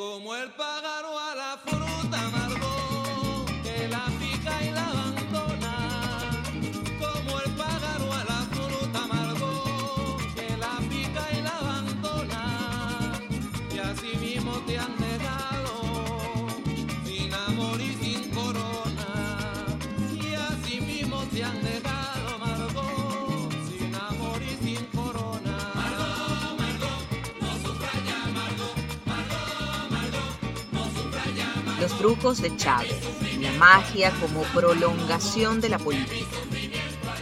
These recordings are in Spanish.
como el pájaro a la fruta amargo, que la pica y la abandona. Como el pájaro a la fruta amargo, que la pica y la abandona. Y así mismo te han dejado, sin amor y sin corona. Y así mismo te han dejado, Los brujos de Chávez, la magia como prolongación de la política.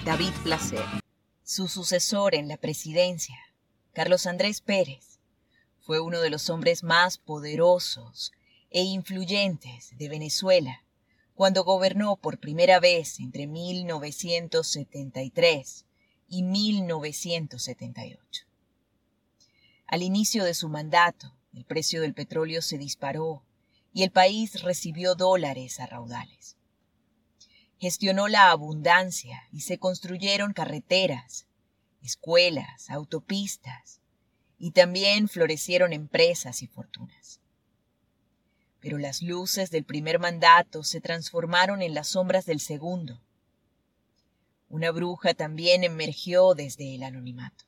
David Placer, su sucesor en la presidencia, Carlos Andrés Pérez, fue uno de los hombres más poderosos e influyentes de Venezuela cuando gobernó por primera vez entre 1973 y 1978. Al inicio de su mandato, el precio del petróleo se disparó y el país recibió dólares a raudales. Gestionó la abundancia y se construyeron carreteras, escuelas, autopistas y también florecieron empresas y fortunas. Pero las luces del primer mandato se transformaron en las sombras del segundo. Una bruja también emergió desde el anonimato.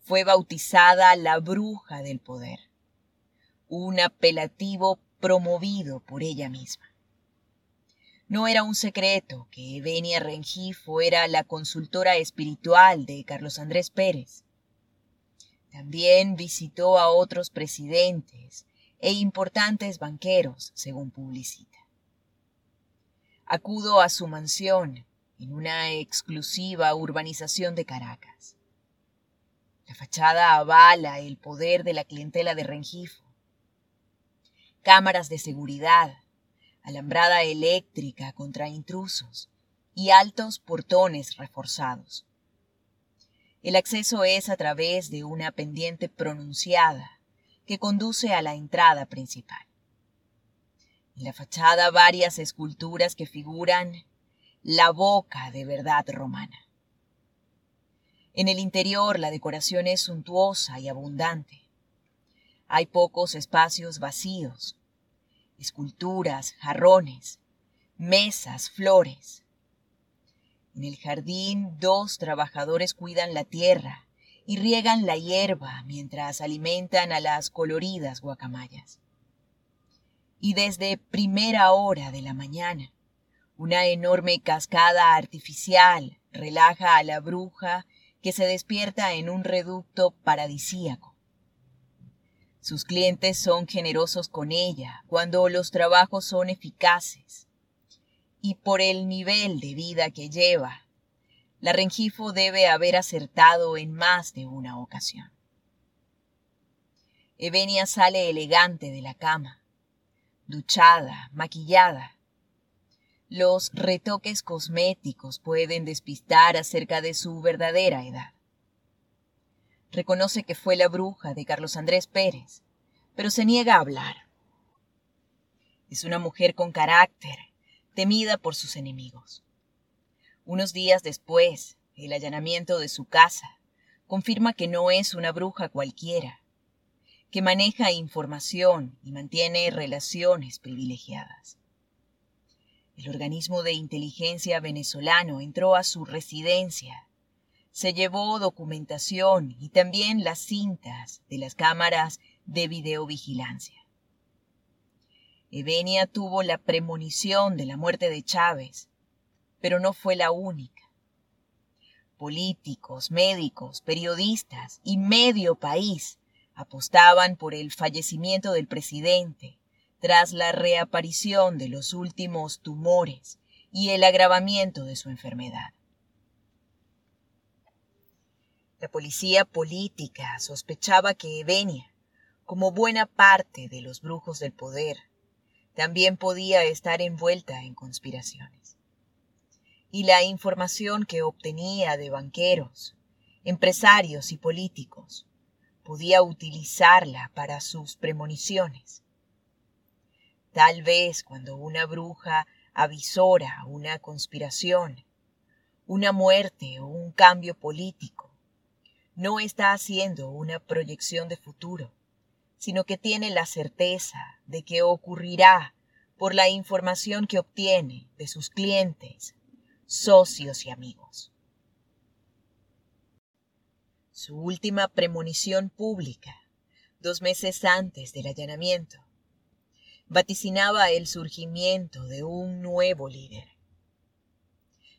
Fue bautizada la bruja del poder un apelativo promovido por ella misma. No era un secreto que Evenia Rengifo era la consultora espiritual de Carlos Andrés Pérez. También visitó a otros presidentes e importantes banqueros, según publicita. Acudo a su mansión en una exclusiva urbanización de Caracas. La fachada avala el poder de la clientela de Rengifo cámaras de seguridad, alambrada eléctrica contra intrusos y altos portones reforzados. El acceso es a través de una pendiente pronunciada que conduce a la entrada principal. En la fachada varias esculturas que figuran la boca de verdad romana. En el interior la decoración es suntuosa y abundante. Hay pocos espacios vacíos, esculturas, jarrones, mesas, flores. En el jardín dos trabajadores cuidan la tierra y riegan la hierba mientras alimentan a las coloridas guacamayas. Y desde primera hora de la mañana, una enorme cascada artificial relaja a la bruja que se despierta en un reducto paradisíaco. Sus clientes son generosos con ella cuando los trabajos son eficaces. Y por el nivel de vida que lleva, la Rengifo debe haber acertado en más de una ocasión. Evenia sale elegante de la cama, duchada, maquillada. Los retoques cosméticos pueden despistar acerca de su verdadera edad. Reconoce que fue la bruja de Carlos Andrés Pérez, pero se niega a hablar. Es una mujer con carácter, temida por sus enemigos. Unos días después, el allanamiento de su casa confirma que no es una bruja cualquiera, que maneja información y mantiene relaciones privilegiadas. El organismo de inteligencia venezolano entró a su residencia se llevó documentación y también las cintas de las cámaras de videovigilancia. Evenia tuvo la premonición de la muerte de Chávez, pero no fue la única. Políticos, médicos, periodistas y medio país apostaban por el fallecimiento del presidente tras la reaparición de los últimos tumores y el agravamiento de su enfermedad. La policía política sospechaba que Evenia, como buena parte de los brujos del poder, también podía estar envuelta en conspiraciones. Y la información que obtenía de banqueros, empresarios y políticos podía utilizarla para sus premoniciones. Tal vez cuando una bruja avisora una conspiración, una muerte o un cambio político, no está haciendo una proyección de futuro, sino que tiene la certeza de que ocurrirá por la información que obtiene de sus clientes, socios y amigos. Su última premonición pública, dos meses antes del allanamiento, vaticinaba el surgimiento de un nuevo líder.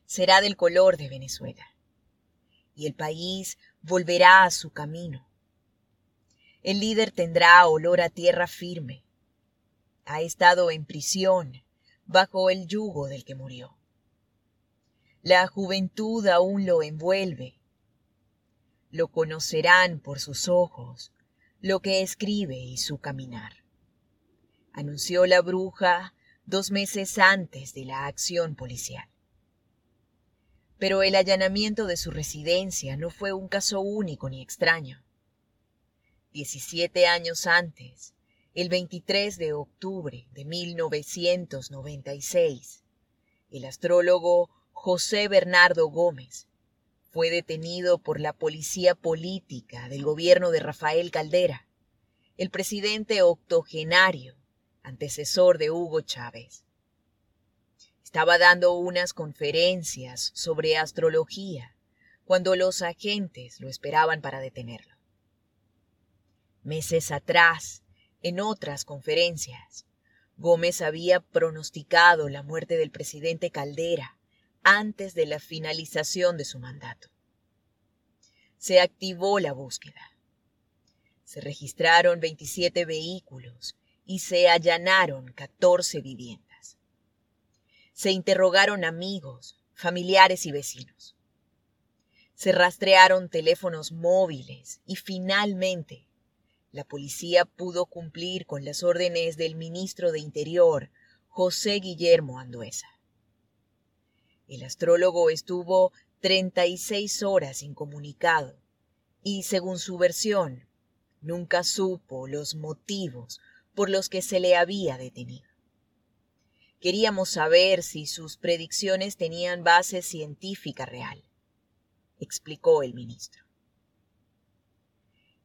Será del color de Venezuela, y el país volverá a su camino. El líder tendrá olor a tierra firme. Ha estado en prisión bajo el yugo del que murió. La juventud aún lo envuelve. Lo conocerán por sus ojos, lo que escribe y su caminar. Anunció la bruja dos meses antes de la acción policial. Pero el allanamiento de su residencia no fue un caso único ni extraño. Diecisiete años antes, el 23 de octubre de 1996, el astrólogo José Bernardo Gómez fue detenido por la policía política del gobierno de Rafael Caldera, el presidente octogenario, antecesor de Hugo Chávez. Estaba dando unas conferencias sobre astrología cuando los agentes lo esperaban para detenerlo. Meses atrás, en otras conferencias, Gómez había pronosticado la muerte del presidente Caldera antes de la finalización de su mandato. Se activó la búsqueda. Se registraron 27 vehículos y se allanaron 14 viviendas. Se interrogaron amigos, familiares y vecinos. Se rastrearon teléfonos móviles y finalmente la policía pudo cumplir con las órdenes del ministro de Interior, José Guillermo Anduesa. El astrólogo estuvo 36 horas incomunicado y, según su versión, nunca supo los motivos por los que se le había detenido. Queríamos saber si sus predicciones tenían base científica real, explicó el ministro.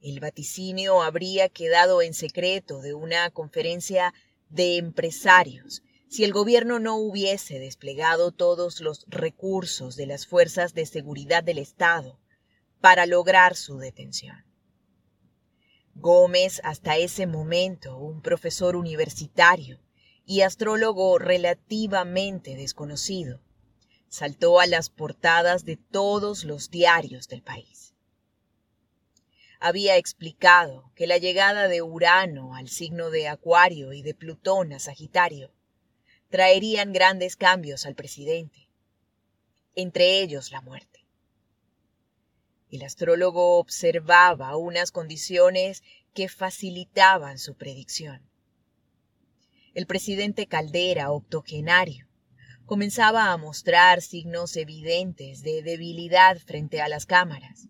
El vaticinio habría quedado en secreto de una conferencia de empresarios si el gobierno no hubiese desplegado todos los recursos de las fuerzas de seguridad del Estado para lograr su detención. Gómez, hasta ese momento un profesor universitario y astrólogo relativamente desconocido, saltó a las portadas de todos los diarios del país. Había explicado que la llegada de Urano al signo de Acuario y de Plutón a Sagitario traerían grandes cambios al presidente, entre ellos la muerte. El astrólogo observaba unas condiciones que facilitaban su predicción. El presidente Caldera, octogenario, comenzaba a mostrar signos evidentes de debilidad frente a las cámaras,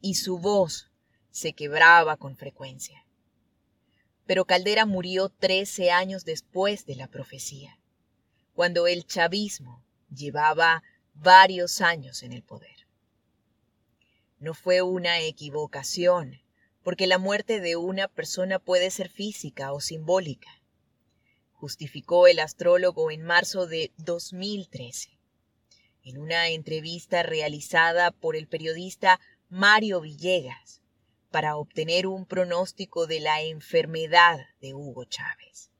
y su voz se quebraba con frecuencia. Pero Caldera murió trece años después de la profecía cuando el chavismo llevaba varios años en el poder. No fue una equivocación, porque la muerte de una persona puede ser física o simbólica, justificó el astrólogo en marzo de 2013, en una entrevista realizada por el periodista Mario Villegas para obtener un pronóstico de la enfermedad de Hugo Chávez.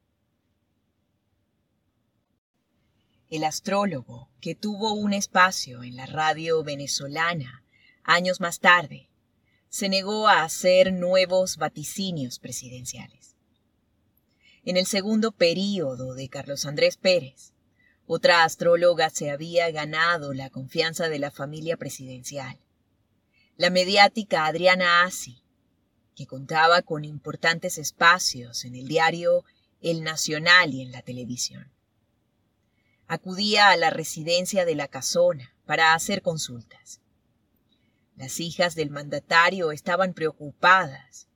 el astrólogo, que tuvo un espacio en la radio venezolana años más tarde, se negó a hacer nuevos vaticinios presidenciales. En el segundo período de Carlos Andrés Pérez, otra astróloga se había ganado la confianza de la familia presidencial, la mediática Adriana Asi, que contaba con importantes espacios en el diario El Nacional y en la televisión acudía a la residencia de la casona para hacer consultas. Las hijas del mandatario estaban preocupadas.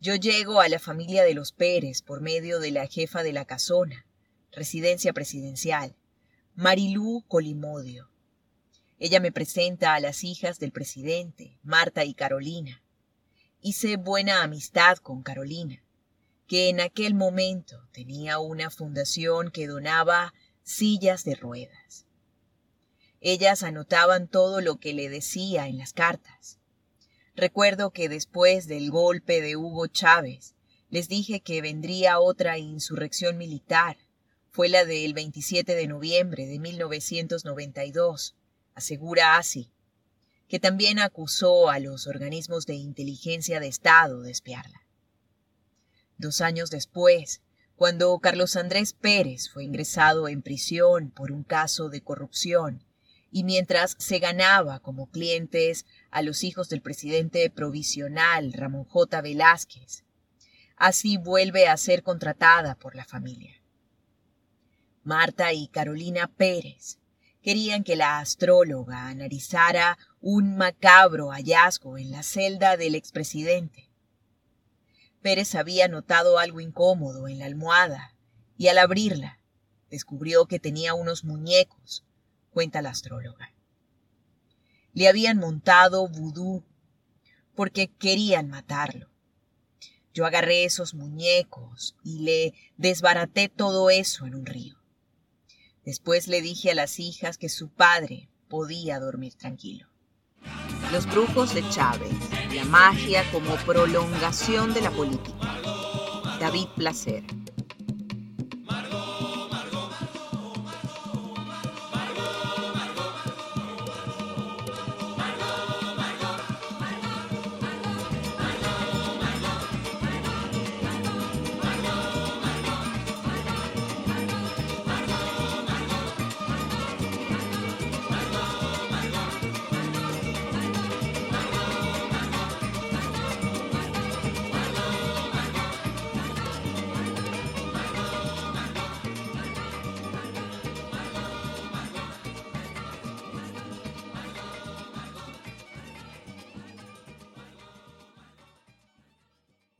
Yo llego a la familia de los Pérez por medio de la jefa de la casona, residencia presidencial, Marilú Colimodio. Ella me presenta a las hijas del presidente, Marta y Carolina, hice buena amistad con Carolina, que en aquel momento tenía una fundación que donaba sillas de ruedas. Ellas anotaban todo lo que le decía en las cartas. Recuerdo que después del golpe de Hugo Chávez, les dije que vendría otra insurrección militar. Fue la del 27 de noviembre de 1992, asegura así, que también acusó a los organismos de inteligencia de Estado de espiarla. Dos años después, cuando Carlos Andrés Pérez fue ingresado en prisión por un caso de corrupción y mientras se ganaba como clientes a los hijos del presidente provisional Ramón J. Velázquez, así vuelve a ser contratada por la familia. Marta y Carolina Pérez querían que la astróloga analizara un macabro hallazgo en la celda del expresidente Pérez había notado algo incómodo en la almohada y al abrirla descubrió que tenía unos muñecos, cuenta la astróloga. Le habían montado vudú porque querían matarlo. Yo agarré esos muñecos y le desbaraté todo eso en un río. Después le dije a las hijas que su padre podía dormir tranquilo. Los brujos de Chávez, la magia como prolongación de la política. David Placer.